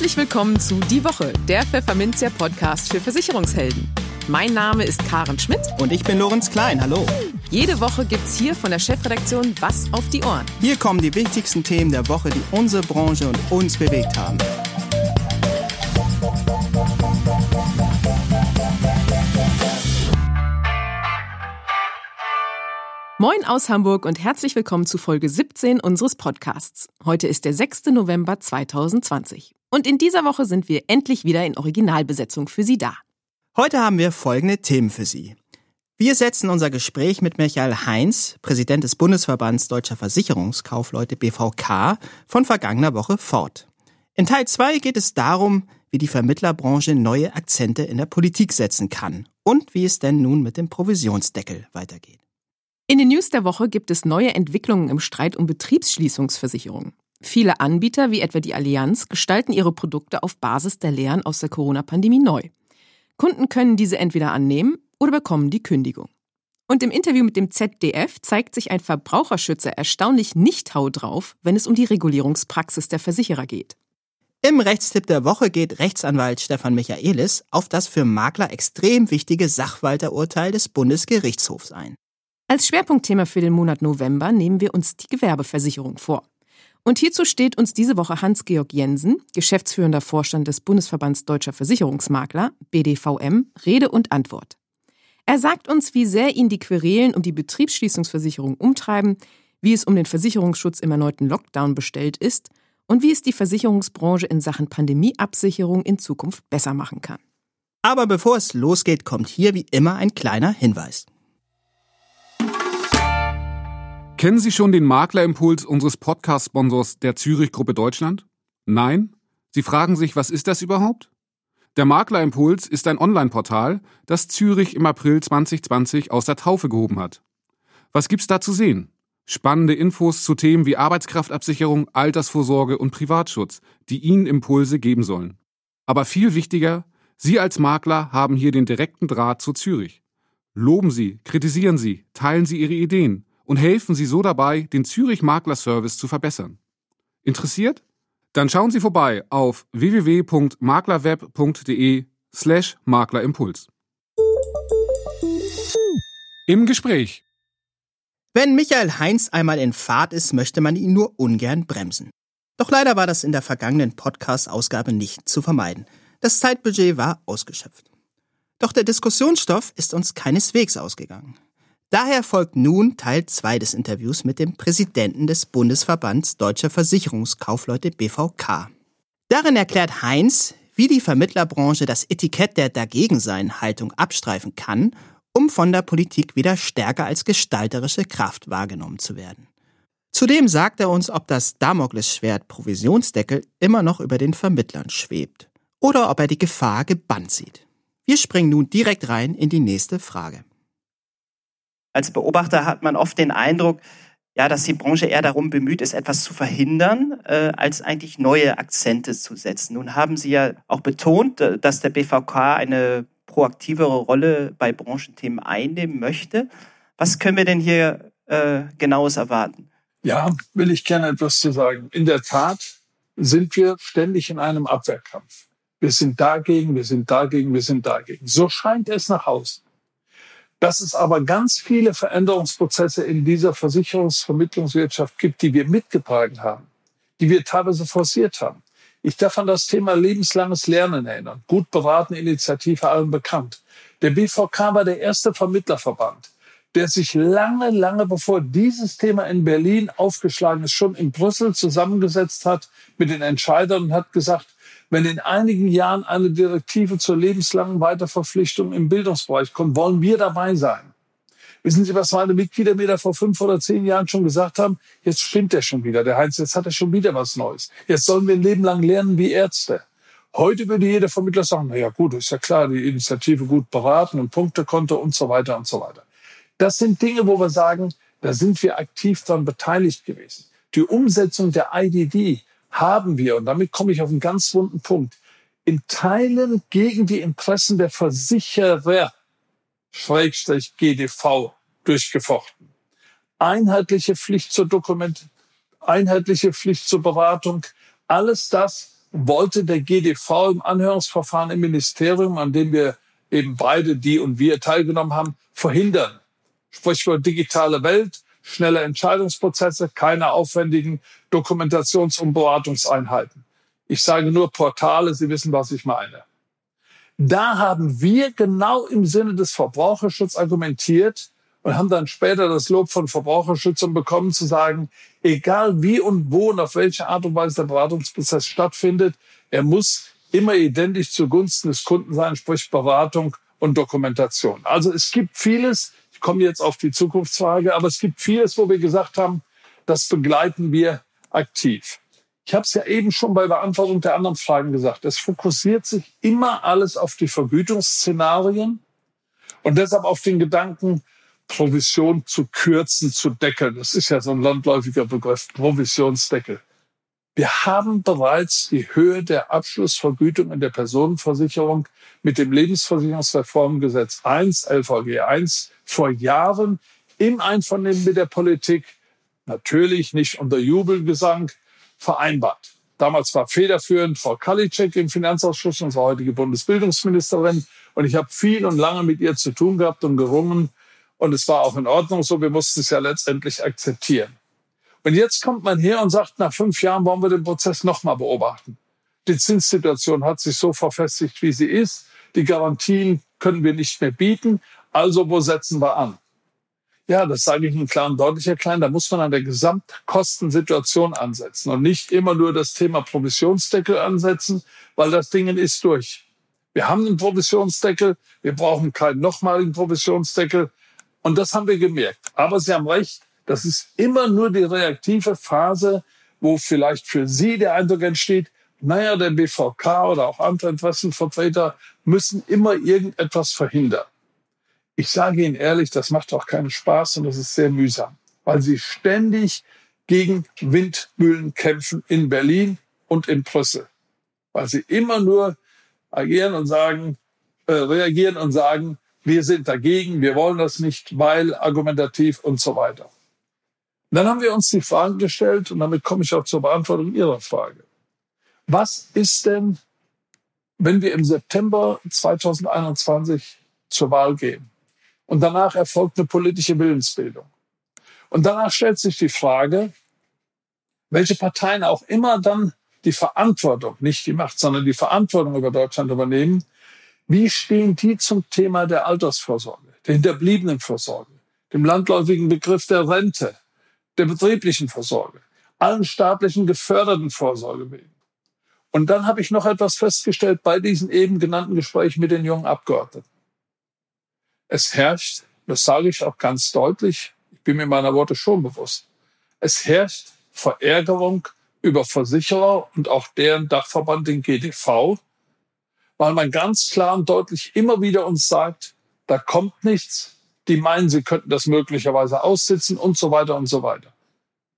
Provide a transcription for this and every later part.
Herzlich willkommen zu Die Woche, der Pfefferminzia Podcast für Versicherungshelden. Mein Name ist Karen Schmidt. Und ich bin Lorenz Klein. Hallo. Jede Woche gibt's hier von der Chefredaktion Was auf die Ohren. Hier kommen die wichtigsten Themen der Woche, die unsere Branche und uns bewegt haben. Moin aus Hamburg und herzlich willkommen zu Folge 17 unseres Podcasts. Heute ist der 6. November 2020. Und in dieser Woche sind wir endlich wieder in Originalbesetzung für Sie da. Heute haben wir folgende Themen für Sie. Wir setzen unser Gespräch mit Michael Heinz, Präsident des Bundesverbands Deutscher Versicherungskaufleute BVK, von vergangener Woche fort. In Teil 2 geht es darum, wie die Vermittlerbranche neue Akzente in der Politik setzen kann und wie es denn nun mit dem Provisionsdeckel weitergeht. In den News der Woche gibt es neue Entwicklungen im Streit um Betriebsschließungsversicherungen. Viele Anbieter, wie etwa die Allianz, gestalten ihre Produkte auf Basis der Lehren aus der Corona-Pandemie neu. Kunden können diese entweder annehmen oder bekommen die Kündigung. Und im Interview mit dem ZDF zeigt sich ein Verbraucherschützer erstaunlich nicht hau drauf, wenn es um die Regulierungspraxis der Versicherer geht. Im Rechtstipp der Woche geht Rechtsanwalt Stefan Michaelis auf das für Makler extrem wichtige Sachwalterurteil des Bundesgerichtshofs ein. Als Schwerpunktthema für den Monat November nehmen wir uns die Gewerbeversicherung vor. Und hierzu steht uns diese Woche Hans-Georg Jensen, geschäftsführender Vorstand des Bundesverbands Deutscher Versicherungsmakler, BDVM, Rede und Antwort. Er sagt uns, wie sehr ihn die Querelen um die Betriebsschließungsversicherung umtreiben, wie es um den Versicherungsschutz im erneuten Lockdown bestellt ist und wie es die Versicherungsbranche in Sachen Pandemieabsicherung in Zukunft besser machen kann. Aber bevor es losgeht, kommt hier wie immer ein kleiner Hinweis. Kennen Sie schon den Maklerimpuls unseres Podcast-Sponsors der Zürich Gruppe Deutschland? Nein? Sie fragen sich, was ist das überhaupt? Der Maklerimpuls ist ein Online-Portal, das Zürich im April 2020 aus der Taufe gehoben hat. Was gibt's da zu sehen? Spannende Infos zu Themen wie Arbeitskraftabsicherung, Altersvorsorge und Privatschutz, die Ihnen Impulse geben sollen. Aber viel wichtiger, Sie als Makler haben hier den direkten Draht zu Zürich. Loben Sie, kritisieren Sie, teilen Sie Ihre Ideen und helfen Sie so dabei, den Zürich Makler Service zu verbessern. Interessiert? Dann schauen Sie vorbei auf www.maklerweb.de slash Maklerimpuls. Im Gespräch. Wenn Michael Heinz einmal in Fahrt ist, möchte man ihn nur ungern bremsen. Doch leider war das in der vergangenen Podcast-Ausgabe nicht zu vermeiden. Das Zeitbudget war ausgeschöpft. Doch der Diskussionsstoff ist uns keineswegs ausgegangen. Daher folgt nun Teil 2 des Interviews mit dem Präsidenten des Bundesverbands Deutscher Versicherungskaufleute BVK. Darin erklärt Heinz, wie die Vermittlerbranche das Etikett der Dagegensein-Haltung abstreifen kann, um von der Politik wieder stärker als gestalterische Kraft wahrgenommen zu werden. Zudem sagt er uns, ob das Damoklesschwert Provisionsdeckel immer noch über den Vermittlern schwebt oder ob er die Gefahr gebannt sieht. Wir springen nun direkt rein in die nächste Frage. Als Beobachter hat man oft den Eindruck, ja, dass die Branche eher darum bemüht ist, etwas zu verhindern, äh, als eigentlich neue Akzente zu setzen. Nun haben Sie ja auch betont, äh, dass der BVK eine proaktivere Rolle bei Branchenthemen einnehmen möchte. Was können wir denn hier äh, genaues erwarten? Ja, will ich gerne etwas zu sagen. In der Tat sind wir ständig in einem Abwehrkampf. Wir sind dagegen, wir sind dagegen, wir sind dagegen. So scheint es nach außen. Dass es aber ganz viele Veränderungsprozesse in dieser Versicherungsvermittlungswirtschaft gibt, die wir mitgetragen haben, die wir teilweise forciert haben. Ich darf an das Thema lebenslanges Lernen erinnern. Gut beraten Initiative allen bekannt. Der BVK war der erste Vermittlerverband, der sich lange, lange bevor dieses Thema in Berlin aufgeschlagen ist, schon in Brüssel zusammengesetzt hat mit den Entscheidern und hat gesagt, wenn in einigen Jahren eine Direktive zur lebenslangen Weiterverpflichtung im Bildungsbereich kommt, wollen wir dabei sein. Wissen Sie, was meine Mitglieder mir da vor fünf oder zehn Jahren schon gesagt haben? Jetzt stimmt er schon wieder. Der Heinz, jetzt hat er schon wieder was Neues. Jetzt sollen wir ein Leben lang lernen wie Ärzte. Heute würde jeder Vermittler sagen, na ja gut, ist ja klar, die Initiative gut beraten und Punktekonto und so weiter und so weiter. Das sind Dinge, wo wir sagen, da sind wir aktiv daran beteiligt gewesen. Die Umsetzung der IDD haben wir, und damit komme ich auf einen ganz wunden Punkt, in Teilen gegen die Interessen der Versicherer, Schrägstrich GDV, durchgefochten. Einheitliche Pflicht zur Dokument, einheitliche Pflicht zur Beratung, alles das, wollte der GDV im Anhörungsverfahren im Ministerium, an dem wir eben beide, die und wir teilgenommen haben, verhindern. Sprichwort digitale Welt, schnelle Entscheidungsprozesse, keine aufwendigen Dokumentations- und Beratungseinheiten. Ich sage nur Portale, Sie wissen, was ich meine. Da haben wir genau im Sinne des Verbraucherschutzes argumentiert und haben dann später das Lob von Verbraucherschützern bekommen, zu sagen, egal wie und wo und auf welche Art und Weise der Beratungsprozess stattfindet, er muss immer identisch zugunsten des Kunden sein, sprich Beratung und Dokumentation. Also es gibt vieles, komme jetzt auf die Zukunftsfrage, aber es gibt vieles, wo wir gesagt haben, das begleiten wir aktiv. Ich habe es ja eben schon bei Beantwortung der anderen Fragen gesagt. Es fokussiert sich immer alles auf die Vergütungsszenarien und deshalb auf den Gedanken, Provision zu kürzen, zu deckeln. Das ist ja so ein landläufiger Begriff, Provisionsdeckel. Wir haben bereits die Höhe der Abschlussvergütung in der Personenversicherung mit dem Lebensversicherungsreformgesetz 1, LVG 1, vor Jahren im Einvernehmen mit der Politik, natürlich nicht unter Jubelgesang, vereinbart. Damals war federführend Frau Kalitschek im Finanzausschuss, unsere heutige Bundesbildungsministerin. Und ich habe viel und lange mit ihr zu tun gehabt und gerungen. Und es war auch in Ordnung so. Wir mussten es ja letztendlich akzeptieren. Und jetzt kommt man her und sagt, nach fünf Jahren wollen wir den Prozess nochmal beobachten. Die Zinssituation hat sich so verfestigt, wie sie ist. Die Garantien können wir nicht mehr bieten. Also wo setzen wir an? Ja, das sage ich Ihnen klar und deutlich, Herr Klein. Da muss man an der Gesamtkostensituation ansetzen und nicht immer nur das Thema Provisionsdeckel ansetzen, weil das Ding ist durch. Wir haben einen Provisionsdeckel. Wir brauchen keinen nochmaligen Provisionsdeckel. Und das haben wir gemerkt. Aber Sie haben recht. Das ist immer nur die reaktive Phase, wo vielleicht für Sie der Eindruck entsteht, naja, der BVK oder auch andere Interessenvertreter müssen immer irgendetwas verhindern. Ich sage Ihnen ehrlich, das macht auch keinen Spaß und das ist sehr mühsam, weil Sie ständig gegen Windmühlen kämpfen in Berlin und in Brüssel, weil Sie immer nur agieren und sagen, äh, reagieren und sagen, wir sind dagegen, wir wollen das nicht, weil argumentativ und so weiter. Dann haben wir uns die Frage gestellt und damit komme ich auch zur Beantwortung Ihrer Frage. Was ist denn, wenn wir im September 2021 zur Wahl gehen? Und danach erfolgt eine politische Willensbildung. Und danach stellt sich die Frage, welche Parteien auch immer dann die Verantwortung, nicht die Macht, sondern die Verantwortung über Deutschland übernehmen, wie stehen die zum Thema der Altersvorsorge, der Hinterbliebenenvorsorge, dem landläufigen Begriff der Rente, der betrieblichen Vorsorge, allen staatlichen geförderten Vorsorgewegen? Und dann habe ich noch etwas festgestellt bei diesen eben genannten Gesprächen mit den jungen Abgeordneten. Es herrscht, das sage ich auch ganz deutlich, ich bin mir meiner Worte schon bewusst, es herrscht Verärgerung über Versicherer und auch deren Dachverband, den GDV, weil man ganz klar und deutlich immer wieder uns sagt, da kommt nichts, die meinen, sie könnten das möglicherweise aussitzen und so weiter und so weiter.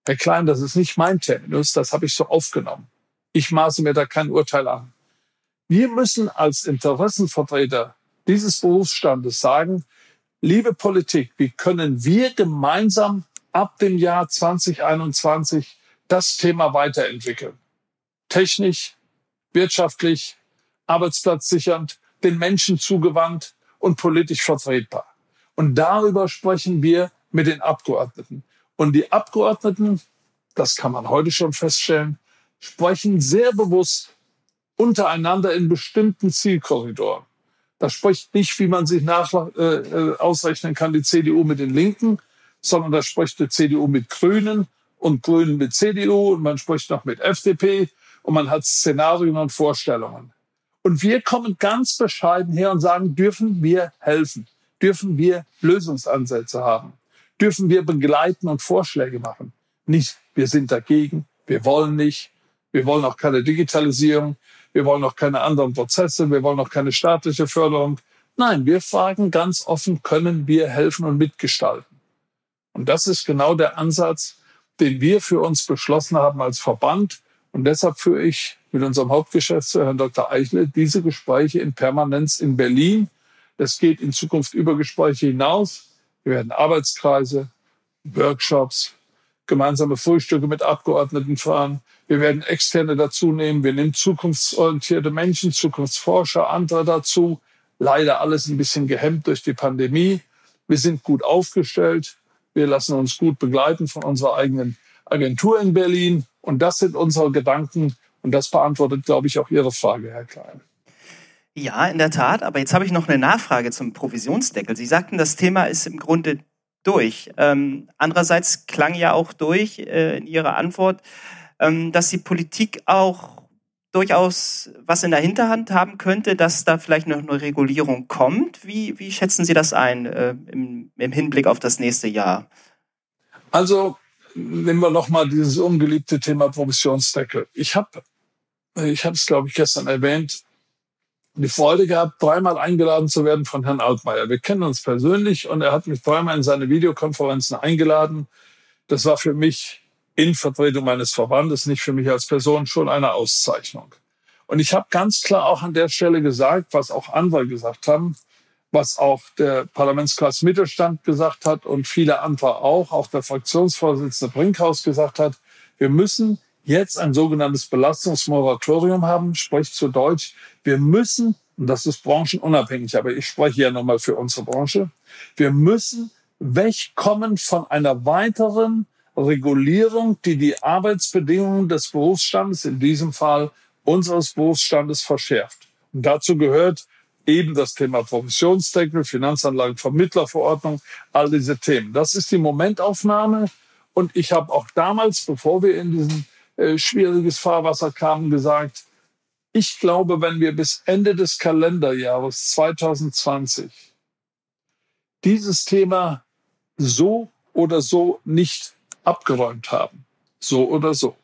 Herr Klein, das ist nicht mein Terminus, das habe ich so aufgenommen. Ich maße mir da kein Urteil an. Wir müssen als Interessenvertreter dieses Berufsstandes sagen, liebe Politik, wie können wir gemeinsam ab dem Jahr 2021 das Thema weiterentwickeln? Technisch, wirtschaftlich, arbeitsplatzsichernd, den Menschen zugewandt und politisch vertretbar. Und darüber sprechen wir mit den Abgeordneten. Und die Abgeordneten, das kann man heute schon feststellen, sprechen sehr bewusst untereinander in bestimmten Zielkorridoren. Das spricht nicht, wie man sich nach, äh, äh, ausrechnen kann, die CDU mit den Linken, sondern da spricht die CDU mit Grünen und Grünen mit CDU und man spricht noch mit FDP und man hat Szenarien und Vorstellungen. Und wir kommen ganz bescheiden her und sagen, dürfen wir helfen? Dürfen wir Lösungsansätze haben? Dürfen wir begleiten und Vorschläge machen? Nicht, wir sind dagegen, wir wollen nicht, wir wollen auch keine Digitalisierung, wir wollen auch keine anderen Prozesse, wir wollen auch keine staatliche Förderung. Nein, wir fragen ganz offen, können wir helfen und mitgestalten? Und das ist genau der Ansatz, den wir für uns beschlossen haben als Verband. Und deshalb führe ich mit unserem Hauptgeschäftsführer, Herrn Dr. Eichle, diese Gespräche in Permanenz in Berlin. Das geht in Zukunft über Gespräche hinaus. Wir werden Arbeitskreise, Workshops, gemeinsame Frühstücke mit Abgeordneten fahren. Wir werden Externe dazu nehmen. Wir nehmen zukunftsorientierte Menschen, Zukunftsforscher, andere dazu. Leider alles ein bisschen gehemmt durch die Pandemie. Wir sind gut aufgestellt. Wir lassen uns gut begleiten von unserer eigenen Agentur in Berlin. Und das sind unsere Gedanken. Und das beantwortet, glaube ich, auch Ihre Frage, Herr Klein. Ja, in der Tat. Aber jetzt habe ich noch eine Nachfrage zum Provisionsdeckel. Sie sagten, das Thema ist im Grunde durch. Ähm, andererseits klang ja auch durch äh, in Ihrer Antwort, ähm, dass die Politik auch durchaus was in der Hinterhand haben könnte, dass da vielleicht noch eine Regulierung kommt. Wie, wie schätzen Sie das ein äh, im, im Hinblick auf das nächste Jahr? Also nehmen wir noch mal dieses ungeliebte Thema Provisionsdeckel. Ich habe, ich habe es glaube ich gestern erwähnt, die Freude gehabt, dreimal eingeladen zu werden von Herrn Altmaier. Wir kennen uns persönlich und er hat mich dreimal in seine Videokonferenzen eingeladen. Das war für mich in Vertretung meines Verbandes, nicht für mich als Person, schon eine Auszeichnung. Und ich habe ganz klar auch an der Stelle gesagt, was auch andere gesagt haben, was auch der Parlamentskreis Mittelstand gesagt hat und viele andere auch, auch der Fraktionsvorsitzende Brinkhaus gesagt hat, wir müssen jetzt ein sogenanntes Belastungsmoratorium haben, sprich zu Deutsch, wir müssen, und das ist branchenunabhängig, aber ich spreche ja nochmal für unsere Branche, wir müssen wegkommen von einer weiteren Regulierung, die die Arbeitsbedingungen des Berufsstandes, in diesem Fall unseres Berufsstandes, verschärft. Und dazu gehört eben das Thema Provisionsdeckel, Finanzanlagenvermittlerverordnung, all diese Themen. Das ist die Momentaufnahme. Und ich habe auch damals, bevor wir in diesen äh, schwieriges Fahrwasser kamen, gesagt, ich glaube, wenn wir bis Ende des Kalenderjahres 2020 dieses Thema so oder so nicht abgeräumt haben, so oder so,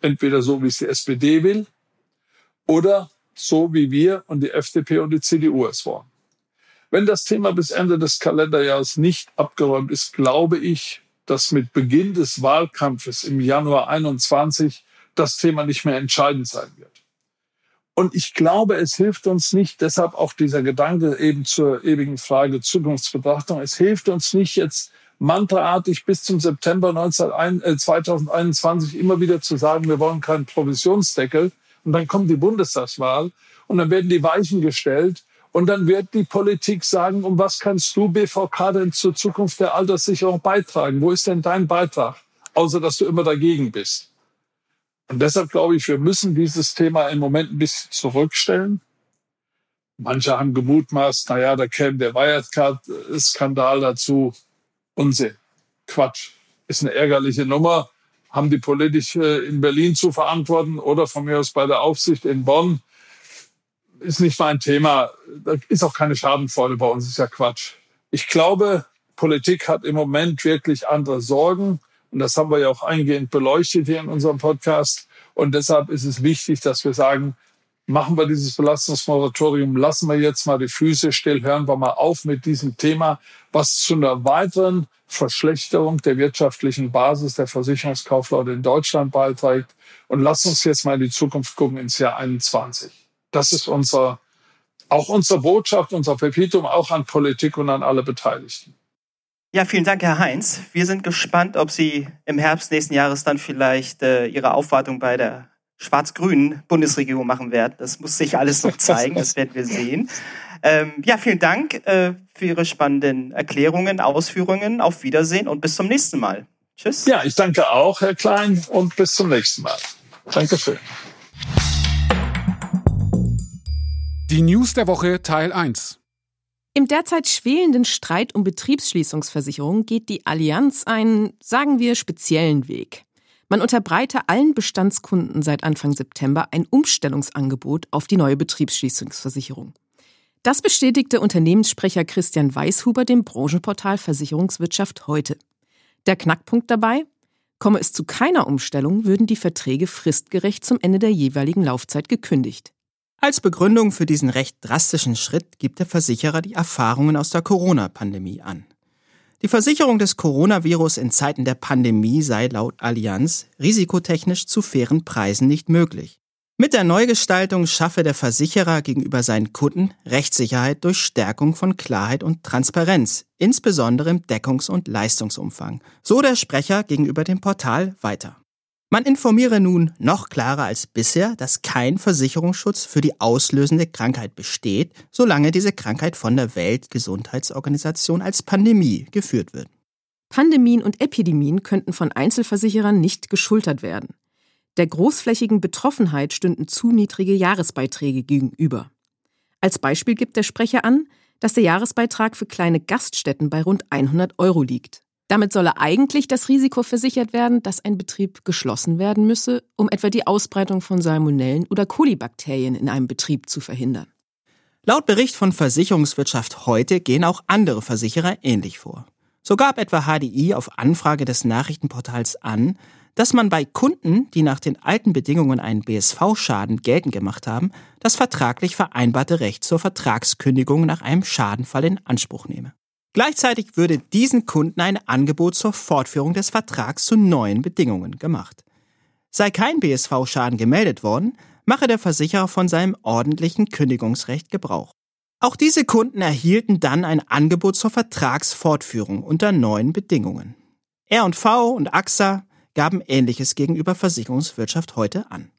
entweder so, wie es die SPD will, oder so, wie wir und die FDP und die CDU es wollen. Wenn das Thema bis Ende des Kalenderjahres nicht abgeräumt ist, glaube ich, dass mit Beginn des Wahlkampfes im Januar 21 das Thema nicht mehr entscheidend sein wird. Und ich glaube, es hilft uns nicht, deshalb auch dieser Gedanke eben zur ewigen Frage Zukunftsbetrachtung, es hilft uns nicht jetzt mantraartig bis zum September 2021 äh, immer wieder zu sagen, wir wollen keinen Provisionsdeckel. Und dann kommt die Bundestagswahl und dann werden die Weichen gestellt und dann wird die Politik sagen, um was kannst du BVK denn zur Zukunft der Alterssicherung beitragen? Wo ist denn dein Beitrag? Außer dass du immer dagegen bist. Und deshalb glaube ich, wir müssen dieses Thema im Moment ein bisschen zurückstellen. Manche haben gemutmaßt, naja, da käme der Wirecard-Skandal dazu. Unsinn. Quatsch. Ist eine ärgerliche Nummer. Haben die politisch äh, in Berlin zu verantworten oder von mir aus bei der Aufsicht in Bonn ist nicht mein Thema. Da ist auch keine Schadenfreude bei uns, ist ja Quatsch. Ich glaube, Politik hat im Moment wirklich andere Sorgen. Und das haben wir ja auch eingehend beleuchtet hier in unserem Podcast. Und deshalb ist es wichtig, dass wir sagen, machen wir dieses Belastungsmoratorium, lassen wir jetzt mal die Füße still, hören wir mal auf mit diesem Thema, was zu einer weiteren Verschlechterung der wirtschaftlichen Basis der Versicherungskaufleute in Deutschland beiträgt. Und lass uns jetzt mal in die Zukunft gucken ins Jahr 21. Das ist unser, auch unsere Botschaft, unser Pepitum, auch an Politik und an alle Beteiligten. Ja, vielen Dank, Herr Heinz. Wir sind gespannt, ob Sie im Herbst nächsten Jahres dann vielleicht äh, Ihre Aufwartung bei der schwarz-grünen Bundesregierung machen werden. Das muss sich alles noch zeigen, das werden wir sehen. Ähm, ja, vielen Dank äh, für Ihre spannenden Erklärungen, Ausführungen. Auf Wiedersehen und bis zum nächsten Mal. Tschüss. Ja, ich danke auch, Herr Klein, und bis zum nächsten Mal. Dankeschön. Die News der Woche Teil 1. Im derzeit schwelenden Streit um Betriebsschließungsversicherung geht die Allianz einen, sagen wir, speziellen Weg. Man unterbreite allen Bestandskunden seit Anfang September ein Umstellungsangebot auf die neue Betriebsschließungsversicherung. Das bestätigte Unternehmenssprecher Christian Weishuber dem Branchenportal Versicherungswirtschaft heute. Der Knackpunkt dabei? Komme es zu keiner Umstellung, würden die Verträge fristgerecht zum Ende der jeweiligen Laufzeit gekündigt. Als Begründung für diesen recht drastischen Schritt gibt der Versicherer die Erfahrungen aus der Corona-Pandemie an. Die Versicherung des Coronavirus in Zeiten der Pandemie sei laut Allianz risikotechnisch zu fairen Preisen nicht möglich. Mit der Neugestaltung schaffe der Versicherer gegenüber seinen Kunden Rechtssicherheit durch Stärkung von Klarheit und Transparenz, insbesondere im Deckungs- und Leistungsumfang. So der Sprecher gegenüber dem Portal weiter. Man informiere nun noch klarer als bisher, dass kein Versicherungsschutz für die auslösende Krankheit besteht, solange diese Krankheit von der Weltgesundheitsorganisation als Pandemie geführt wird. Pandemien und Epidemien könnten von Einzelversicherern nicht geschultert werden. Der großflächigen Betroffenheit stünden zu niedrige Jahresbeiträge gegenüber. Als Beispiel gibt der Sprecher an, dass der Jahresbeitrag für kleine Gaststätten bei rund 100 Euro liegt. Damit solle eigentlich das Risiko versichert werden, dass ein Betrieb geschlossen werden müsse, um etwa die Ausbreitung von Salmonellen oder Kolibakterien in einem Betrieb zu verhindern. Laut Bericht von Versicherungswirtschaft heute gehen auch andere Versicherer ähnlich vor. So gab etwa HDI auf Anfrage des Nachrichtenportals an, dass man bei Kunden, die nach den alten Bedingungen einen BSV-Schaden geltend gemacht haben, das vertraglich vereinbarte Recht zur Vertragskündigung nach einem Schadenfall in Anspruch nehme. Gleichzeitig würde diesen Kunden ein Angebot zur Fortführung des Vertrags zu neuen Bedingungen gemacht. Sei kein BSV-Schaden gemeldet worden, mache der Versicherer von seinem ordentlichen Kündigungsrecht Gebrauch. Auch diese Kunden erhielten dann ein Angebot zur Vertragsfortführung unter neuen Bedingungen. R&V und AXA gaben Ähnliches gegenüber Versicherungswirtschaft heute an.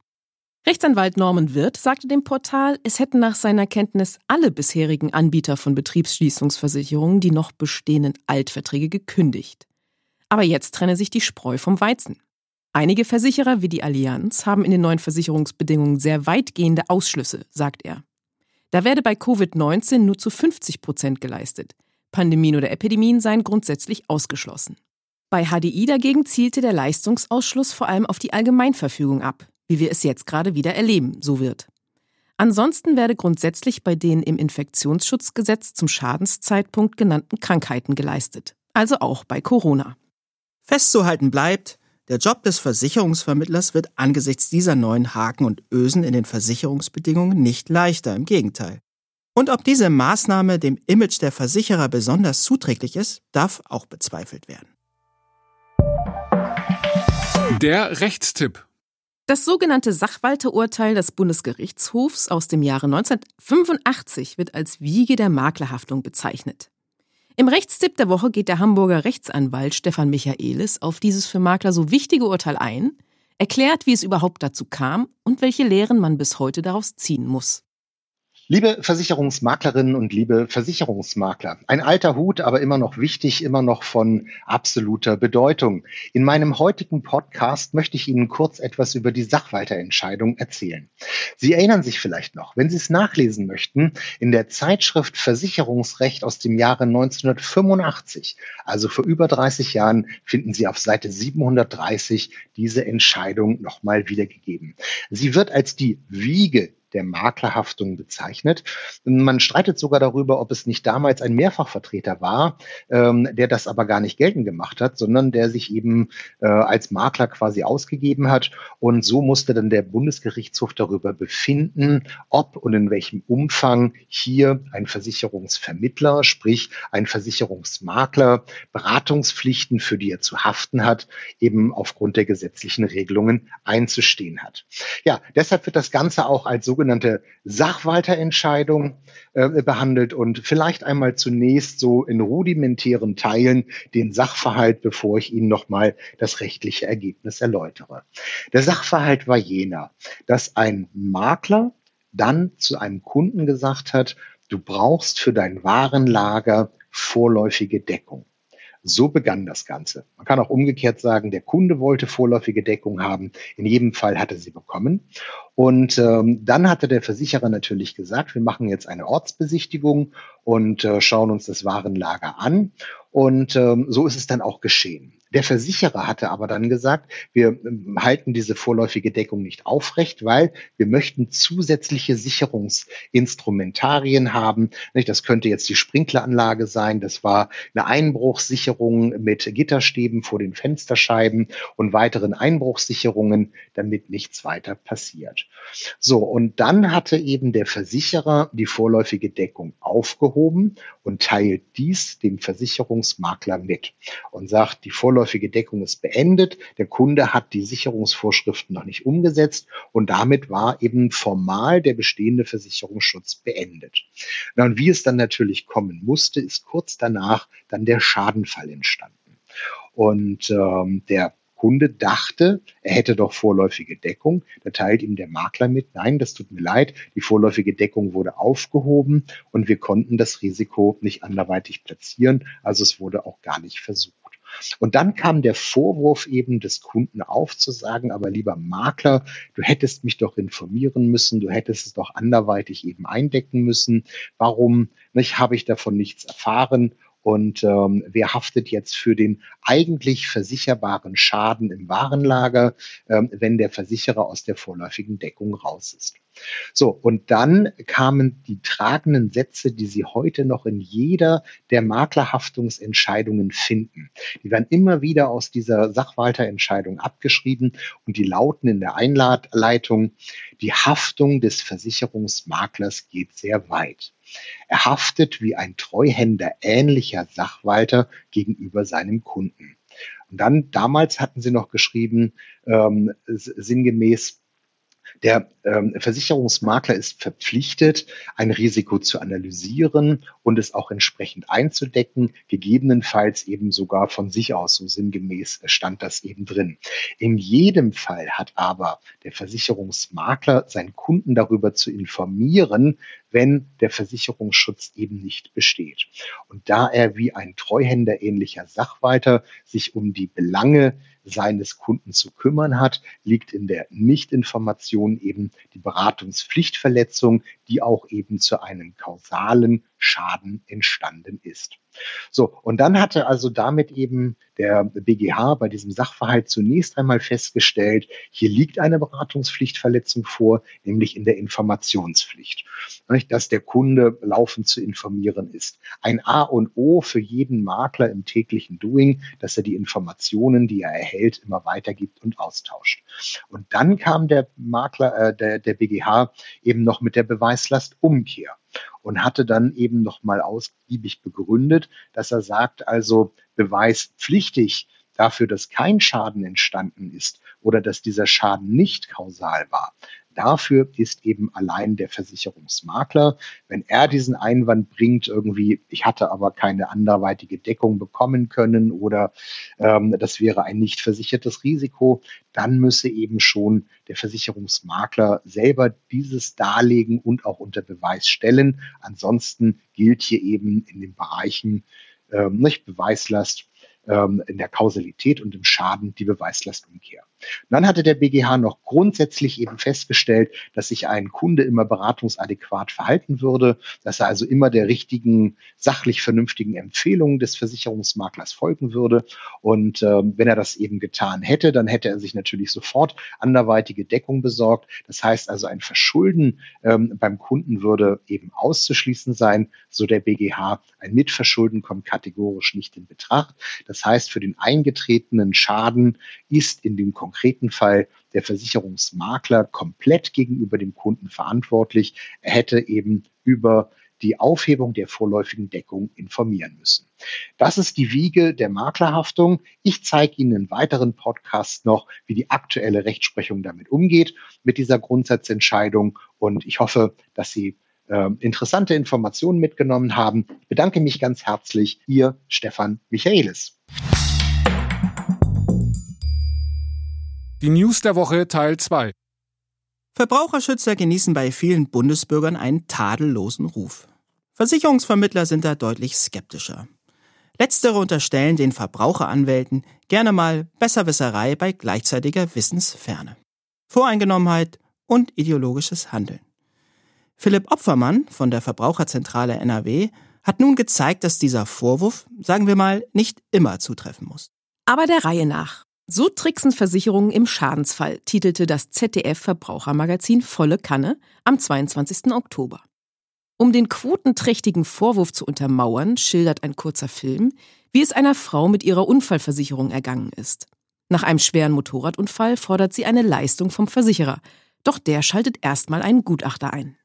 Rechtsanwalt Norman Wirth sagte dem Portal, es hätten nach seiner Kenntnis alle bisherigen Anbieter von Betriebsschließungsversicherungen die noch bestehenden Altverträge gekündigt. Aber jetzt trenne sich die Spreu vom Weizen. Einige Versicherer wie die Allianz haben in den neuen Versicherungsbedingungen sehr weitgehende Ausschlüsse, sagt er. Da werde bei Covid-19 nur zu 50 Prozent geleistet. Pandemien oder Epidemien seien grundsätzlich ausgeschlossen. Bei HDI dagegen zielte der Leistungsausschluss vor allem auf die Allgemeinverfügung ab, wie wir es jetzt gerade wieder erleben, so wird. Ansonsten werde grundsätzlich bei den im Infektionsschutzgesetz zum Schadenszeitpunkt genannten Krankheiten geleistet, also auch bei Corona. Festzuhalten bleibt, der Job des Versicherungsvermittlers wird angesichts dieser neuen Haken und Ösen in den Versicherungsbedingungen nicht leichter, im Gegenteil. Und ob diese Maßnahme dem Image der Versicherer besonders zuträglich ist, darf auch bezweifelt werden. Der Rechtstipp. Das sogenannte Sachwalterurteil des Bundesgerichtshofs aus dem Jahre 1985 wird als Wiege der Maklerhaftung bezeichnet. Im Rechtstipp der Woche geht der Hamburger Rechtsanwalt Stefan Michaelis auf dieses für Makler so wichtige Urteil ein, erklärt, wie es überhaupt dazu kam und welche Lehren man bis heute daraus ziehen muss. Liebe Versicherungsmaklerinnen und liebe Versicherungsmakler, ein alter Hut, aber immer noch wichtig, immer noch von absoluter Bedeutung. In meinem heutigen Podcast möchte ich Ihnen kurz etwas über die Sachwalterentscheidung erzählen. Sie erinnern sich vielleicht noch, wenn Sie es nachlesen möchten, in der Zeitschrift Versicherungsrecht aus dem Jahre 1985, also vor über 30 Jahren, finden Sie auf Seite 730 diese Entscheidung nochmal wiedergegeben. Sie wird als die Wiege der Maklerhaftung bezeichnet. Man streitet sogar darüber, ob es nicht damals ein Mehrfachvertreter war, ähm, der das aber gar nicht geltend gemacht hat, sondern der sich eben äh, als Makler quasi ausgegeben hat. Und so musste dann der Bundesgerichtshof darüber befinden, ob und in welchem Umfang hier ein Versicherungsvermittler, sprich ein Versicherungsmakler, Beratungspflichten, für die er zu haften hat, eben aufgrund der gesetzlichen Regelungen einzustehen hat. Ja, deshalb wird das Ganze auch als sogenannte sogenannte Sachwalterentscheidung äh, behandelt und vielleicht einmal zunächst so in rudimentären Teilen den Sachverhalt, bevor ich Ihnen nochmal das rechtliche Ergebnis erläutere. Der Sachverhalt war jener, dass ein Makler dann zu einem Kunden gesagt hat, du brauchst für dein Warenlager vorläufige Deckung. So begann das Ganze. Man kann auch umgekehrt sagen, der Kunde wollte vorläufige Deckung haben. In jedem Fall hatte sie bekommen. Und ähm, dann hatte der Versicherer natürlich gesagt, wir machen jetzt eine Ortsbesichtigung und äh, schauen uns das Warenlager an. Und ähm, so ist es dann auch geschehen. Der Versicherer hatte aber dann gesagt, wir ähm, halten diese vorläufige Deckung nicht aufrecht, weil wir möchten zusätzliche Sicherungsinstrumentarien haben. Das könnte jetzt die Sprinkleranlage sein. Das war eine Einbruchssicherung mit Gitterstäben vor den Fensterscheiben und weiteren Einbruchssicherungen, damit nichts weiter passiert. So, und dann hatte eben der Versicherer die vorläufige Deckung aufgehoben und teilt dies dem Versicherungsmakler mit und sagt, die vorläufige vorläufige Deckung ist beendet. Der Kunde hat die Sicherungsvorschriften noch nicht umgesetzt und damit war eben formal der bestehende Versicherungsschutz beendet. Und wie es dann natürlich kommen musste, ist kurz danach dann der Schadenfall entstanden. Und ähm, der Kunde dachte, er hätte doch vorläufige Deckung. Da teilt ihm der Makler mit, nein, das tut mir leid, die vorläufige Deckung wurde aufgehoben und wir konnten das Risiko nicht anderweitig platzieren. Also es wurde auch gar nicht versucht. Und dann kam der Vorwurf eben des Kunden auf zu sagen, aber lieber Makler, du hättest mich doch informieren müssen, du hättest es doch anderweitig eben eindecken müssen. Warum nicht, habe ich davon nichts erfahren? Und ähm, wer haftet jetzt für den eigentlich versicherbaren Schaden im Warenlager, ähm, wenn der Versicherer aus der vorläufigen Deckung raus ist? So, und dann kamen die tragenden Sätze, die Sie heute noch in jeder der Maklerhaftungsentscheidungen finden. Die werden immer wieder aus dieser Sachwalterentscheidung abgeschrieben und die lauten in der Einleitung, die Haftung des Versicherungsmaklers geht sehr weit. Er haftet wie ein Treuhänder ähnlicher Sachwalter gegenüber seinem Kunden. Und dann, damals hatten sie noch geschrieben, ähm, sinngemäß, der ähm, Versicherungsmakler ist verpflichtet, ein Risiko zu analysieren und es auch entsprechend einzudecken, gegebenenfalls eben sogar von sich aus, so sinngemäß stand das eben drin. In jedem Fall hat aber der Versicherungsmakler seinen Kunden darüber zu informieren, wenn der Versicherungsschutz eben nicht besteht. Und da er wie ein Treuhänder ähnlicher Sachwalter sich um die Belange seines Kunden zu kümmern hat, liegt in der Nichtinformation eben die Beratungspflichtverletzung, die auch eben zu einem kausalen Schaden entstanden ist. So, und dann hatte also damit eben der BGH bei diesem Sachverhalt zunächst einmal festgestellt, hier liegt eine Beratungspflichtverletzung vor, nämlich in der Informationspflicht, dass der Kunde laufend zu informieren ist. Ein A und O für jeden Makler im täglichen Doing, dass er die Informationen, die er erhält, immer weitergibt und austauscht. Und dann kam der Makler, äh, der, der BGH eben noch mit der Beweislastumkehr und hatte dann eben nochmal ausgiebig begründet, dass er sagt, also beweispflichtig dafür, dass kein Schaden entstanden ist oder dass dieser Schaden nicht kausal war, Dafür ist eben allein der Versicherungsmakler. Wenn er diesen Einwand bringt, irgendwie, ich hatte aber keine anderweitige Deckung bekommen können oder ähm, das wäre ein nicht versichertes Risiko, dann müsse eben schon der Versicherungsmakler selber dieses darlegen und auch unter Beweis stellen. Ansonsten gilt hier eben in den Bereichen ähm, nicht Beweislast ähm, in der Kausalität und im Schaden die Beweislastumkehr. Und dann hatte der BGH noch grundsätzlich eben festgestellt, dass sich ein Kunde immer beratungsadäquat verhalten würde, dass er also immer der richtigen, sachlich vernünftigen Empfehlung des Versicherungsmaklers folgen würde. Und ähm, wenn er das eben getan hätte, dann hätte er sich natürlich sofort anderweitige Deckung besorgt. Das heißt also, ein Verschulden ähm, beim Kunden würde eben auszuschließen sein, so der BGH. Ein Mitverschulden kommt kategorisch nicht in Betracht. Das heißt, für den eingetretenen Schaden ist in dem konkreten Fall der Versicherungsmakler komplett gegenüber dem Kunden verantwortlich. Er hätte eben über die Aufhebung der vorläufigen Deckung informieren müssen. Das ist die Wiege der Maklerhaftung. Ich zeige Ihnen in weiteren Podcasts noch, wie die aktuelle Rechtsprechung damit umgeht, mit dieser Grundsatzentscheidung. Und ich hoffe, dass Sie äh, interessante Informationen mitgenommen haben. Ich bedanke mich ganz herzlich. Ihr Stefan Michaelis. Die News der Woche Teil 2. Verbraucherschützer genießen bei vielen Bundesbürgern einen tadellosen Ruf. Versicherungsvermittler sind da deutlich skeptischer. Letztere unterstellen den Verbraucheranwälten gerne mal Besserwisserei bei gleichzeitiger Wissensferne, Voreingenommenheit und ideologisches Handeln. Philipp Opfermann von der Verbraucherzentrale NRW hat nun gezeigt, dass dieser Vorwurf, sagen wir mal, nicht immer zutreffen muss. Aber der Reihe nach. So tricksen Versicherungen im Schadensfall, titelte das ZDF Verbrauchermagazin Volle Kanne am 22. Oktober. Um den quotenträchtigen Vorwurf zu untermauern, schildert ein kurzer Film, wie es einer Frau mit ihrer Unfallversicherung ergangen ist. Nach einem schweren Motorradunfall fordert sie eine Leistung vom Versicherer, doch der schaltet erstmal einen Gutachter ein.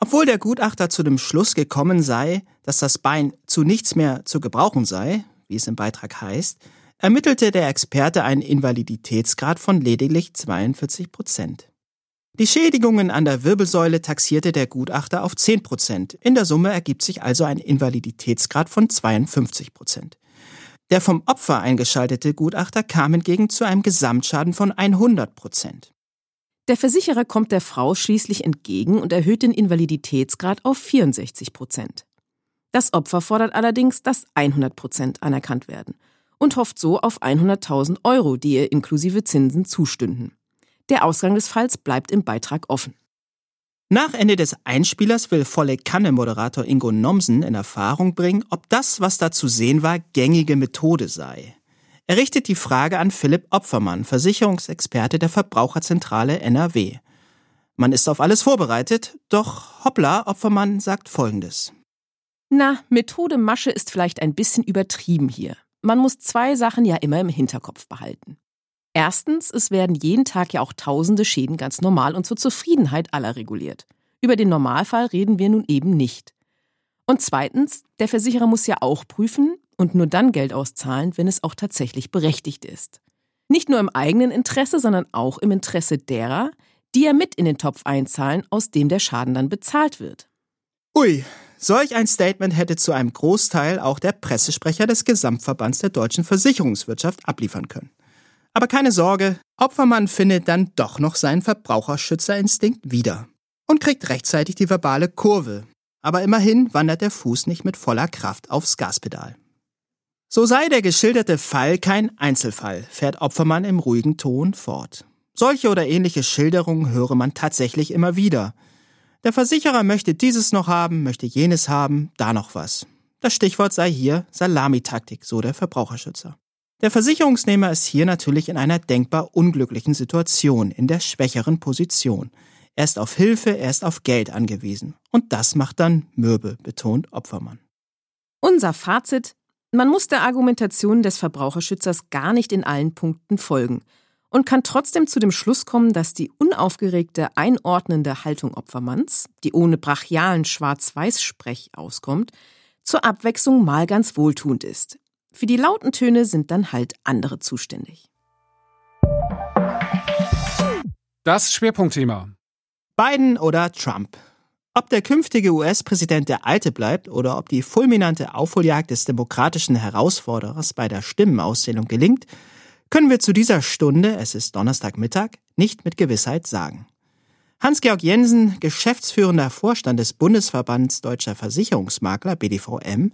Obwohl der Gutachter zu dem Schluss gekommen sei, dass das Bein zu nichts mehr zu gebrauchen sei, wie es im Beitrag heißt, ermittelte der Experte einen Invaliditätsgrad von lediglich 42 Prozent. Die Schädigungen an der Wirbelsäule taxierte der Gutachter auf 10 Prozent. In der Summe ergibt sich also ein Invaliditätsgrad von 52 Prozent. Der vom Opfer eingeschaltete Gutachter kam hingegen zu einem Gesamtschaden von 100 Prozent. Der Versicherer kommt der Frau schließlich entgegen und erhöht den Invaliditätsgrad auf 64 Prozent. Das Opfer fordert allerdings, dass 100 Prozent anerkannt werden und hofft so auf 100.000 Euro, die ihr inklusive Zinsen zustünden. Der Ausgang des Falls bleibt im Beitrag offen. Nach Ende des Einspielers will volle Kanne-Moderator Ingo Nomsen in Erfahrung bringen, ob das, was da zu sehen war, gängige Methode sei. Er richtet die Frage an Philipp Opfermann, Versicherungsexperte der Verbraucherzentrale NRW. Man ist auf alles vorbereitet, doch hoppla, Opfermann sagt Folgendes. Na, Methode Masche ist vielleicht ein bisschen übertrieben hier. Man muss zwei Sachen ja immer im Hinterkopf behalten. Erstens, es werden jeden Tag ja auch tausende Schäden ganz normal und zur Zufriedenheit aller reguliert. Über den Normalfall reden wir nun eben nicht. Und zweitens, der Versicherer muss ja auch prüfen und nur dann Geld auszahlen, wenn es auch tatsächlich berechtigt ist. Nicht nur im eigenen Interesse, sondern auch im Interesse derer, die ja mit in den Topf einzahlen, aus dem der Schaden dann bezahlt wird. Ui, solch ein Statement hätte zu einem Großteil auch der Pressesprecher des Gesamtverbands der deutschen Versicherungswirtschaft abliefern können. Aber keine Sorge, Opfermann findet dann doch noch seinen Verbraucherschützerinstinkt wieder und kriegt rechtzeitig die verbale Kurve. Aber immerhin wandert der Fuß nicht mit voller Kraft aufs Gaspedal. So sei der geschilderte Fall kein Einzelfall, fährt Opfermann im ruhigen Ton fort. Solche oder ähnliche Schilderungen höre man tatsächlich immer wieder. Der Versicherer möchte dieses noch haben, möchte jenes haben, da noch was. Das Stichwort sei hier Salamitaktik, so der Verbraucherschützer. Der Versicherungsnehmer ist hier natürlich in einer denkbar unglücklichen Situation, in der schwächeren Position. Er ist auf Hilfe, er ist auf Geld angewiesen. Und das macht dann mürbe, betont Opfermann. Unser Fazit, man muss der Argumentation des Verbraucherschützers gar nicht in allen Punkten folgen und kann trotzdem zu dem Schluss kommen, dass die unaufgeregte, einordnende Haltung Opfermanns, die ohne brachialen Schwarz-Weiß-Sprech auskommt, zur Abwechslung mal ganz wohltuend ist. Für die lauten Töne sind dann halt andere zuständig. Das Schwerpunktthema. Biden oder Trump. Ob der künftige US-Präsident der Alte bleibt oder ob die fulminante Aufholjagd des demokratischen Herausforderers bei der Stimmenauszählung gelingt, können wir zu dieser Stunde, es ist Donnerstagmittag, nicht mit Gewissheit sagen. Hans-Georg Jensen, geschäftsführender Vorstand des Bundesverbands Deutscher Versicherungsmakler BDVM,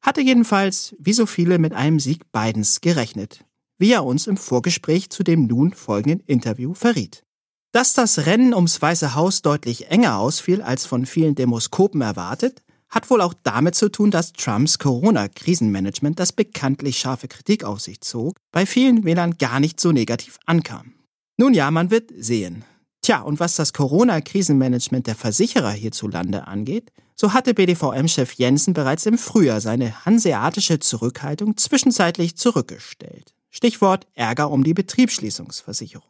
hatte jedenfalls, wie so viele, mit einem Sieg Bidens gerechnet, wie er uns im Vorgespräch zu dem nun folgenden Interview verriet. Dass das Rennen ums Weiße Haus deutlich enger ausfiel als von vielen Demoskopen erwartet, hat wohl auch damit zu tun, dass Trumps Corona-Krisenmanagement, das bekanntlich scharfe Kritik auf sich zog, bei vielen Wählern gar nicht so negativ ankam. Nun ja, man wird sehen. Tja, und was das Corona-Krisenmanagement der Versicherer hierzulande angeht, so hatte BDVM-Chef Jensen bereits im Frühjahr seine hanseatische Zurückhaltung zwischenzeitlich zurückgestellt. Stichwort Ärger um die Betriebsschließungsversicherung.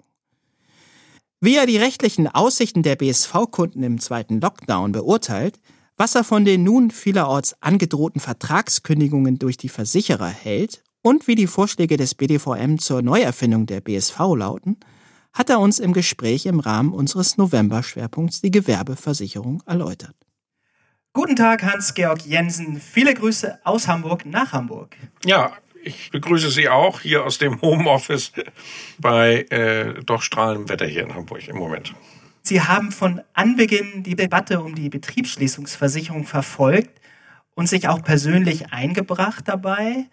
Wie er die rechtlichen Aussichten der BSV-Kunden im zweiten Lockdown beurteilt, was er von den nun vielerorts angedrohten Vertragskündigungen durch die Versicherer hält und wie die Vorschläge des BDVM zur Neuerfindung der BSV lauten, hat er uns im Gespräch im Rahmen unseres November-Schwerpunkts die Gewerbeversicherung erläutert. Guten Tag, Hans-Georg Jensen. Viele Grüße aus Hamburg nach Hamburg. Ja, ich begrüße Sie auch hier aus dem Homeoffice bei äh, doch strahlendem Wetter hier in Hamburg im Moment. Sie haben von Anbeginn die Debatte um die Betriebsschließungsversicherung verfolgt und sich auch persönlich eingebracht dabei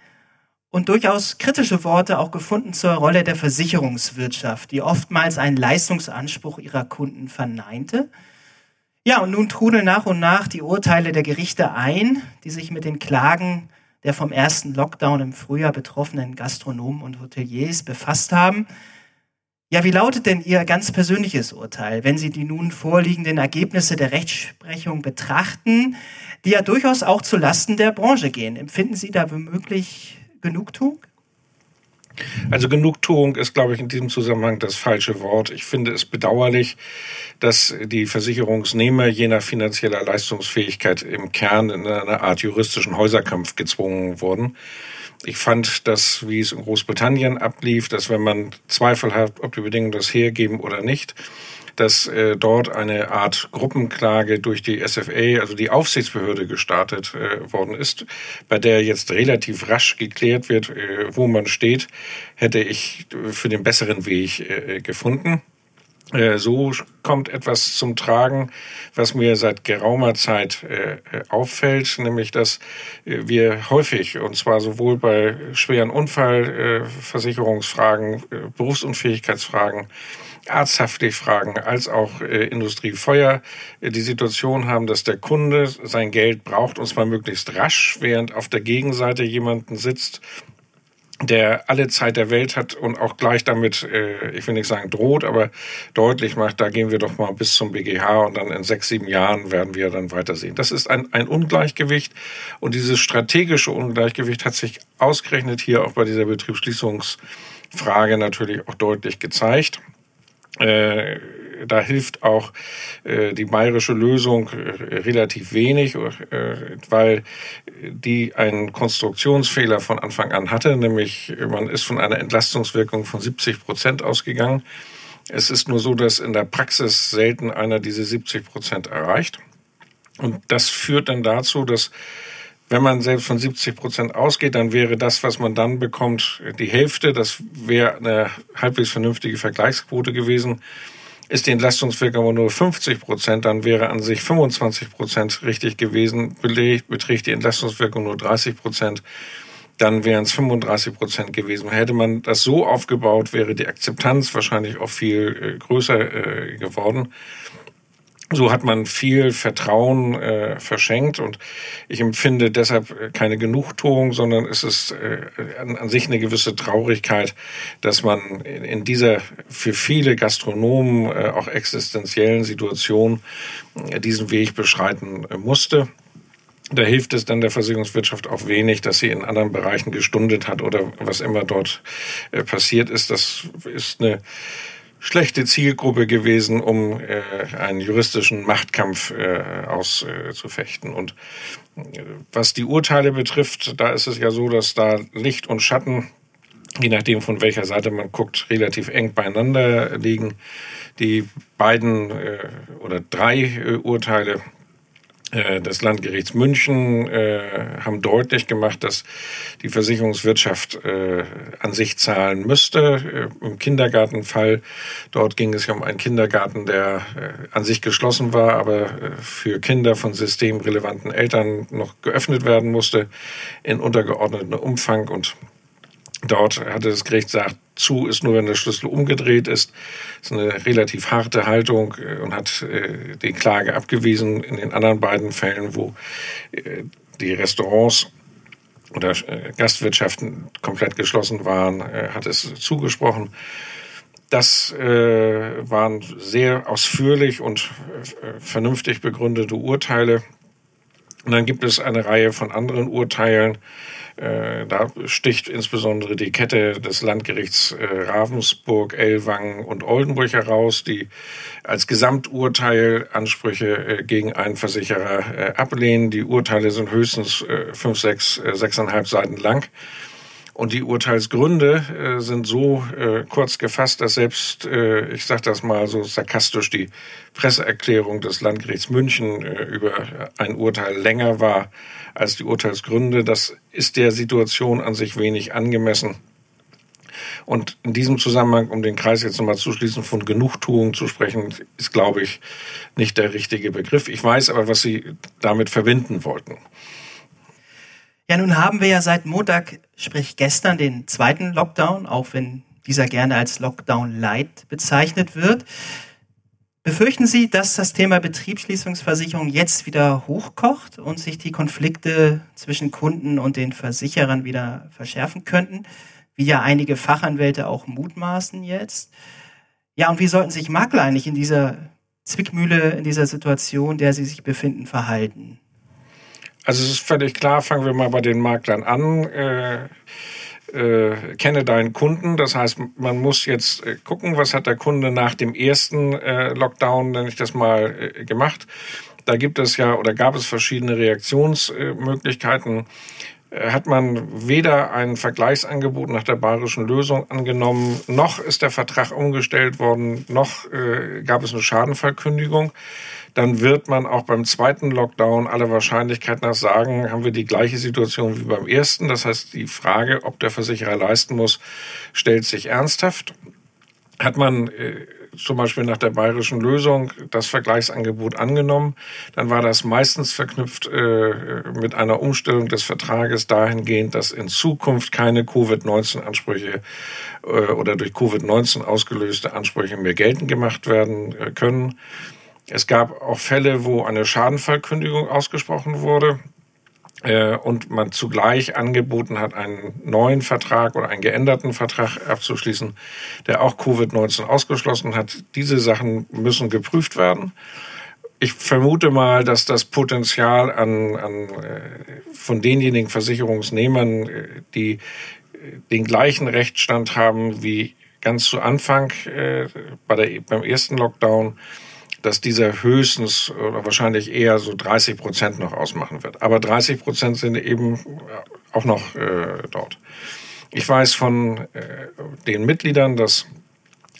und durchaus kritische Worte auch gefunden zur Rolle der Versicherungswirtschaft, die oftmals einen Leistungsanspruch ihrer Kunden verneinte. Ja, und nun trudeln nach und nach die Urteile der Gerichte ein, die sich mit den Klagen der vom ersten Lockdown im Frühjahr betroffenen Gastronomen und Hoteliers befasst haben. Ja, wie lautet denn Ihr ganz persönliches Urteil, wenn Sie die nun vorliegenden Ergebnisse der Rechtsprechung betrachten, die ja durchaus auch zu Lasten der Branche gehen? Empfinden Sie da womöglich Genugtuung? Also Genugtuung ist, glaube ich, in diesem Zusammenhang das falsche Wort. Ich finde es bedauerlich, dass die Versicherungsnehmer je nach finanzieller Leistungsfähigkeit im Kern in einer Art juristischen Häuserkampf gezwungen wurden. Ich fand, dass, wie es in Großbritannien ablief, dass wenn man Zweifel hat, ob die Bedingungen das hergeben oder nicht, dass äh, dort eine Art Gruppenklage durch die SFA, also die Aufsichtsbehörde, gestartet äh, worden ist, bei der jetzt relativ rasch geklärt wird, äh, wo man steht, hätte ich für den besseren Weg äh, gefunden. Äh, so kommt etwas zum Tragen, was mir seit geraumer Zeit äh, auffällt, nämlich dass wir häufig, und zwar sowohl bei schweren Unfallversicherungsfragen, Berufsunfähigkeitsfragen, Arzthaftpflichtfragen als auch äh, Industriefeuer äh, die Situation haben, dass der Kunde sein Geld braucht und zwar möglichst rasch, während auf der Gegenseite jemanden sitzt, der alle Zeit der Welt hat und auch gleich damit, äh, ich will nicht sagen droht, aber deutlich macht, da gehen wir doch mal bis zum BGH und dann in sechs, sieben Jahren werden wir dann weitersehen. Das ist ein, ein Ungleichgewicht und dieses strategische Ungleichgewicht hat sich ausgerechnet hier auch bei dieser Betriebsschließungsfrage natürlich auch deutlich gezeigt. Äh, da hilft auch äh, die bayerische Lösung äh, relativ wenig, äh, weil die einen Konstruktionsfehler von Anfang an hatte, nämlich man ist von einer Entlastungswirkung von 70 Prozent ausgegangen. Es ist nur so, dass in der Praxis selten einer diese 70 Prozent erreicht. Und das führt dann dazu, dass wenn man selbst von 70 Prozent ausgeht, dann wäre das, was man dann bekommt, die Hälfte. Das wäre eine halbwegs vernünftige Vergleichsquote gewesen. Ist die Entlastungswirkung aber nur 50 Prozent, dann wäre an sich 25 Prozent richtig gewesen. Beträgt die Entlastungswirkung nur 30 Prozent, dann wären es 35 Prozent gewesen. Hätte man das so aufgebaut, wäre die Akzeptanz wahrscheinlich auch viel äh, größer äh, geworden. So hat man viel Vertrauen äh, verschenkt und ich empfinde deshalb keine Genugtuung, sondern es ist äh, an, an, sich eine gewisse Traurigkeit, dass man in, dieser für viele Gastronomen äh, auch existenziellen Situation äh, diesen Weg beschreiten äh, musste. Da hilft es dann der Versicherungswirtschaft auch wenig, dass sie in anderen Bereichen gestundet hat oder was immer dort äh, passiert ist. Das ist eine schlechte Zielgruppe gewesen, um äh, einen juristischen Machtkampf äh, auszufechten. Und äh, was die Urteile betrifft, da ist es ja so, dass da Licht und Schatten, je nachdem von welcher Seite man guckt, relativ eng beieinander liegen. Die beiden äh, oder drei äh, Urteile äh, des Landgerichts München äh, haben deutlich gemacht, dass die Versicherungswirtschaft äh, an sich zahlen müsste. Äh, Im Kindergartenfall, dort ging es ja um einen Kindergarten, der äh, an sich geschlossen war, aber äh, für Kinder von systemrelevanten Eltern noch geöffnet werden musste in untergeordnetem Umfang. Und dort hatte das Gericht gesagt, zu ist nur, wenn der Schlüssel umgedreht ist. Das ist eine relativ harte Haltung äh, und hat äh, die Klage abgewiesen. In den anderen beiden Fällen, wo äh, die Restaurants oder Gastwirtschaften komplett geschlossen waren, hat es zugesprochen. Das waren sehr ausführlich und vernünftig begründete Urteile. Und dann gibt es eine Reihe von anderen Urteilen, äh, da sticht insbesondere die Kette des Landgerichts äh, Ravensburg, Ellwangen und Oldenburg heraus, die als Gesamturteil Ansprüche äh, gegen einen Versicherer ablehnen. Die Urteile sind höchstens fünf, sechs, sechseinhalb Seiten lang. Und die Urteilsgründe äh, sind so äh, kurz gefasst, dass selbst, äh, ich sage das mal so sarkastisch, die Presseerklärung des Landgerichts München äh, über ein Urteil länger war als die Urteilsgründe. Das ist der Situation an sich wenig angemessen. Und in diesem Zusammenhang, um den Kreis jetzt nochmal zu schließen, von Genugtuung zu sprechen, ist, glaube ich, nicht der richtige Begriff. Ich weiß aber, was Sie damit verbinden wollten. Ja, nun haben wir ja seit Montag, sprich gestern, den zweiten Lockdown, auch wenn dieser gerne als Lockdown Light bezeichnet wird. Befürchten Sie, dass das Thema Betriebsschließungsversicherung jetzt wieder hochkocht und sich die Konflikte zwischen Kunden und den Versicherern wieder verschärfen könnten, wie ja einige Fachanwälte auch mutmaßen jetzt? Ja, und wie sollten sich Makler eigentlich in dieser Zwickmühle, in dieser Situation, der sie sich befinden, verhalten? Also es ist völlig klar, fangen wir mal bei den Maklern an. Äh, äh, kenne deinen Kunden. Das heißt, man muss jetzt äh, gucken, was hat der Kunde nach dem ersten äh, Lockdown, nenne ich das mal, äh, gemacht. Da gibt es ja oder gab es verschiedene Reaktionsmöglichkeiten. äh, hat man weder ein Vergleichsangebot nach der bayerischen Lösung angenommen, noch ist der Vertrag umgestellt worden, noch äh, gab es eine Schadenfallkündigung. Dann wird man auch beim zweiten Lockdown aller Wahrscheinlichkeit nach sagen, haben wir die gleiche Situation wie beim ersten. Das heißt, die Frage, ob der Versicherer leisten muss, stellt sich ernsthaft. Hat man äh, zum Beispiel nach der bayerischen Lösung das Vergleichsangebot angenommen, dann war das meistens verknüpft äh, mit einer Umstellung des Vertrages dahingehend, dass in Zukunft keine Covid-19-Ansprüche äh, oder durch Covid-19 ausgelöste Ansprüche mehr geltend gemacht werden äh, können. Es gab auch Fälle, wo eine Schadenfallkündigung ausgesprochen wurde äh, und man zugleich angeboten hat, einen neuen Vertrag oder einen geänderten Vertrag abzuschließen, der auch Covid-19 ausgeschlossen hat. Diese Sachen müssen geprüft werden. Ich vermute mal, dass das Potenzial an, an äh, von denjenigen Versicherungsnehmern, äh, die den gleichen Rechtsstand haben wie ganz zu Anfang bei der, beim ersten Lockdown, dass dieser höchstens oder wahrscheinlich eher so 30 Prozent noch ausmachen wird. Aber 30 Prozent sind eben auch noch äh, dort. Ich weiß von äh, den Mitgliedern, dass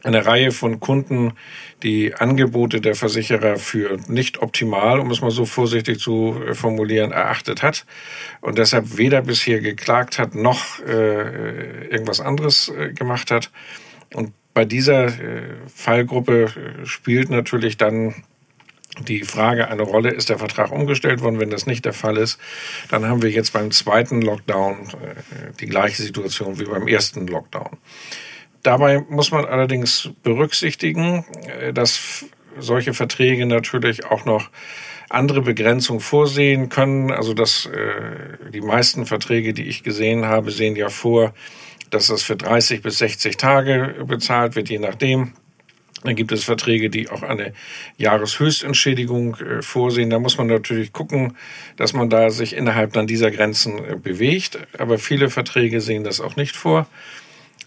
eine Reihe von Kunden die Angebote der Versicherer für nicht optimal, um es mal so vorsichtig zu äh, formulieren, erachtet hat und deshalb weder bisher geklagt hat noch äh, irgendwas anderes äh, gemacht hat. Und bei dieser äh, Fallgruppe äh, spielt natürlich dann die Frage eine Rolle, ist der Vertrag umgestellt worden? Wenn das nicht der Fall ist, dann haben wir jetzt beim zweiten Lockdown äh, die gleiche Situation wie beim ersten Lockdown. Dabei muss man allerdings berücksichtigen, dass solche Verträge natürlich auch noch andere Begrenzungen vorsehen können. Also dass die meisten Verträge, die ich gesehen habe, sehen ja vor, dass das für 30 bis 60 Tage bezahlt wird, je nachdem. Dann gibt es Verträge, die auch eine Jahreshöchstentschädigung äh, vorsehen. Da muss man natürlich gucken, dass man da sich innerhalb dann dieser Grenzen äh, bewegt. Aber viele Verträge sehen das auch nicht vor,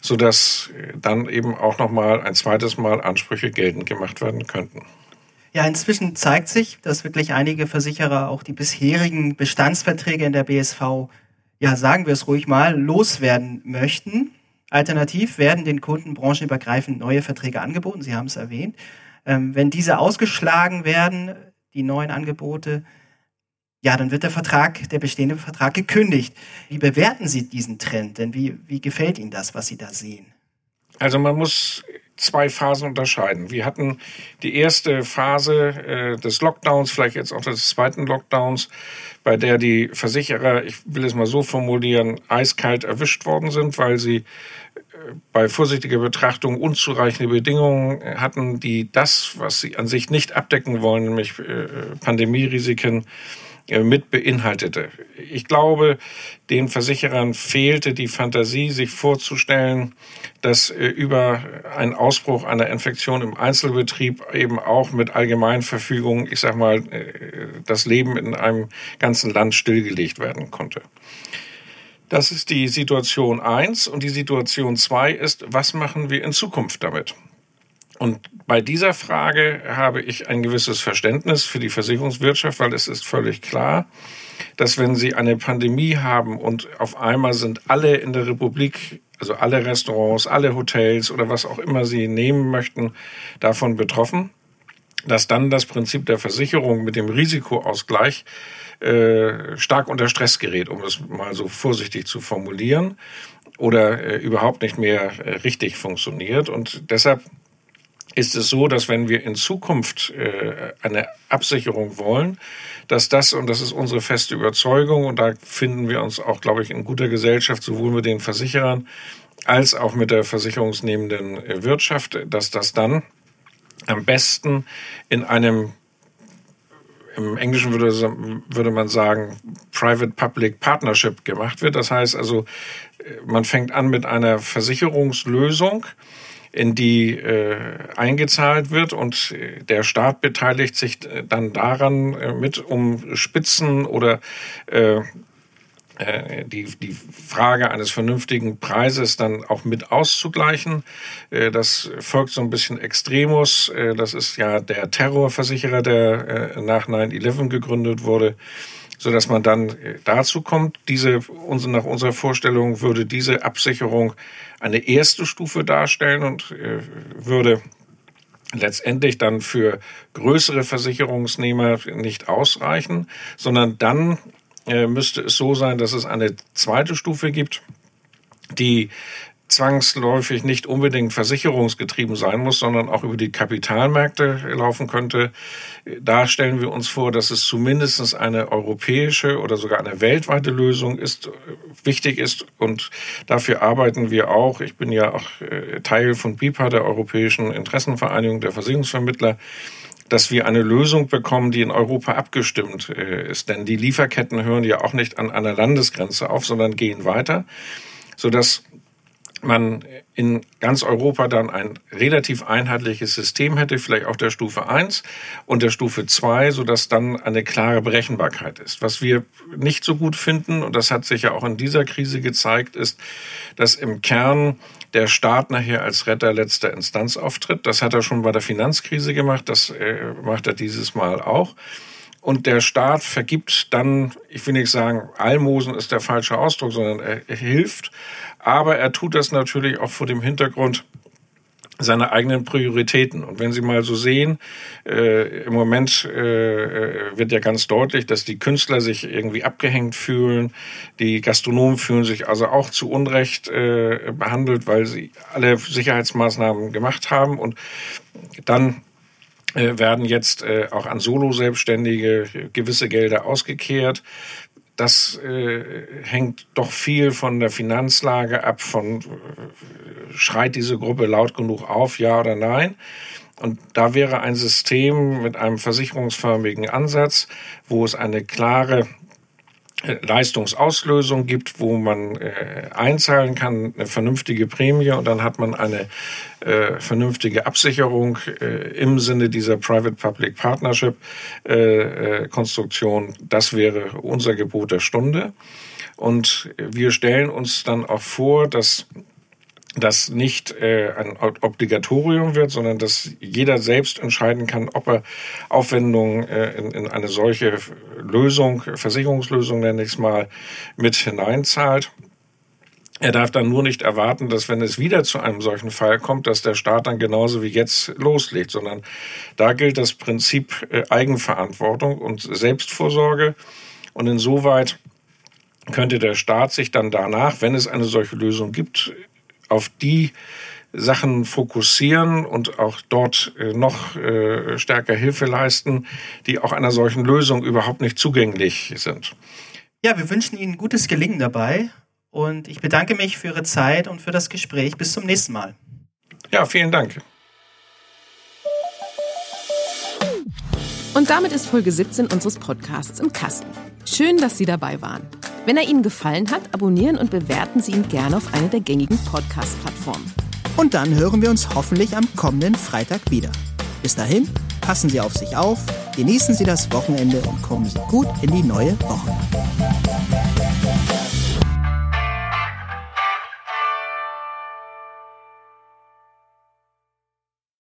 sodass äh, dann eben auch nochmal ein zweites Mal Ansprüche geltend gemacht werden könnten. Ja, inzwischen zeigt sich, dass wirklich einige Versicherer auch die bisherigen Bestandsverträge in der BSV ja, sagen wir es ruhig mal, loswerden möchten. Alternativ werden den Kunden branchenübergreifend neue Verträge angeboten, Sie haben es erwähnt. Ähm, wenn diese ausgeschlagen werden, die neuen Angebote, ja, dann wird der Vertrag, der bestehende Vertrag gekündigt. Wie bewerten Sie diesen Trend? Denn wie, wie gefällt Ihnen das, was Sie da sehen? Also man muss zwei Phasen unterscheiden. Wir hatten die erste Phase äh, des Lockdowns, vielleicht jetzt auch des zweiten Lockdowns, bei der die Versicherer, ich will es mal so formulieren, eiskalt erwischt worden sind, weil sie äh, bei vorsichtiger Betrachtung unzureichende Bedingungen hatten, die das, was sie an sich nicht abdecken wollen, nämlich äh, Pandemierisiken, äh, mit beinhaltete. Ich glaube, den Versicherern fehlte die Fantasie, sich vorzustellen, dass äh, über einen Ausbruch einer Infektion im Einzelbetrieb eben auch mit Allgemeinverfügung, ich sag mal, äh, das Leben in einem ganzen Land stillgelegt werden konnte. Das ist die Situation eins und die Situation zwei ist, was machen wir in Zukunft damit? Und bei dieser Frage habe ich ein gewisses Verständnis für die Versicherungswirtschaft, weil es ist völlig klar, dass wenn Sie eine Pandemie haben und auf einmal sind alle in der Republik, also alle Restaurants, alle Hotels oder was auch immer Sie nehmen möchten, davon betroffen, dass dann das Prinzip der Versicherung mit dem Risikoausgleich äh, stark unter Stress gerät, um es mal so vorsichtig zu formulieren, oder äh, überhaupt nicht mehr äh, richtig funktioniert. Und deshalb ist es so, dass wenn wir in Zukunft äh, eine Absicherung wollen, dass das, und das ist unsere feste Überzeugung, und da finden wir uns auch, glaube ich, in guter Gesellschaft, sowohl mit den Versicherern als auch mit der versicherungsnehmenden äh, Wirtschaft, dass das dann am besten in einem im Englischen würde, würde man sagen, Private-Public Partnership gemacht wird. Das heißt also, äh, man fängt an mit einer Versicherungslösung, in die äh, eingezahlt wird und äh, der Staat beteiligt sich äh, dann daran äh, mit, um Spitzen oder äh, äh, die, die Frage eines vernünftigen Preises dann auch mit auszugleichen. Das folgt so ein bisschen Extremus. Das ist ja der Terrorversicherer, der nach 9-11 gegründet wurde sodass man dann äh, dazu kommt, diese, nach unserer Vorstellung würde diese Absicherung eine erste Stufe darstellen und äh, würde letztendlich dann für größere Versicherungsnehmer nicht ausreichen, sondern dann äh, müsste es so sein, dass es eine zweite Stufe gibt, die zwangsläufig nicht unbedingt versicherungsgetrieben sein muss, sondern auch über die Kapitalmärkte laufen könnte. Da stellen wir uns vor, dass es zumindest eine europäische oder sogar eine weltweite Lösung ist, wichtig ist und dafür arbeiten wir auch. Ich bin ja auch äh, Teil von BIPA, der Europäischen Interessenvereinigung der Versicherungsvermittler dass wir eine Lösung bekommen, die in Europa abgestimmt äh, ist. Denn die Lieferketten hören ja auch nicht an einer Landesgrenze auf, sondern gehen weiter, sodass man in ganz Europa dann ein relativ einheitliches System hätte, vielleicht auch der Stufe 1 und der Stufe 2, sodass dann eine klare Berechenbarkeit ist. Was wir nicht so gut finden, und das hat sich ja auch in dieser Krise gezeigt, ist, dass im Kern der Staat nachher als Retter letzter Instanz auftritt. Das hat er schon bei der Finanzkrise gemacht, das äh, macht er dieses Mal auch. Und der Staat vergibt dann, ich will nicht sagen, Almosen ist der falsche Ausdruck, sondern er hilft aber er tut das natürlich auch vor dem Hintergrund seiner eigenen Prioritäten. Und wenn Sie mal so sehen, äh, im Moment äh, wird ja ganz deutlich, dass die Künstler sich irgendwie abgehängt fühlen. Die Gastronomen fühlen sich also auch zu Unrecht äh, behandelt, weil sie alle Sicherheitsmaßnahmen gemacht haben. Und dann äh, werden jetzt äh, auch an Solo-Selbstständige gewisse Gelder ausgekehrt das äh, hängt doch viel von der Finanzlage ab, von äh, schreit diese Gruppe laut genug auf, ja oder nein. Und da wäre ein System mit einem versicherungsförmigen Ansatz, wo es eine klare Leistungsauslösung gibt, wo man äh, einzahlen kann, eine vernünftige Prämie und dann hat man eine äh, vernünftige Absicherung äh, im Sinne dieser Private-Public Partnership-Konstruktion. Äh, das wäre unser Gebot der Stunde. Und wir stellen uns dann auch vor, dass das nicht äh, ein Obligatorium wird, sondern dass jeder selbst entscheiden kann, ob er Aufwendungen äh, in, in eine solche Lösung, Versicherungslösung nenne ich es mal, mit hineinzahlt. Er darf dann nur nicht erwarten, dass wenn es wieder zu einem solchen Fall kommt, dass der Staat dann genauso wie jetzt loslegt, sondern da gilt das Prinzip äh, Eigenverantwortung und Selbstvorsorge. Und insoweit könnte der Staat sich dann danach, wenn es eine solche Lösung gibt, auf die Sachen fokussieren und auch dort äh, noch äh, stärker Hilfe leisten, die auch einer solchen Lösung überhaupt nicht zugänglich sind. Ja, wir wünschen Ihnen gutes Gelingen dabei und ich bedanke mich für Ihre Zeit und für das Gespräch. Bis zum nächsten Mal. Ja, vielen Dank. Und damit ist Folge 17 unseres Podcasts im Kasten. Schön, dass Sie dabei waren. Wenn er Ihnen gefallen hat, abonnieren und bewerten Sie ihn gerne auf einer der gängigen Podcast-Plattformen. Und dann hören wir uns hoffentlich am kommenden Freitag wieder. Bis dahin, passen Sie auf sich auf, genießen Sie das Wochenende und kommen Sie gut in die neue Woche.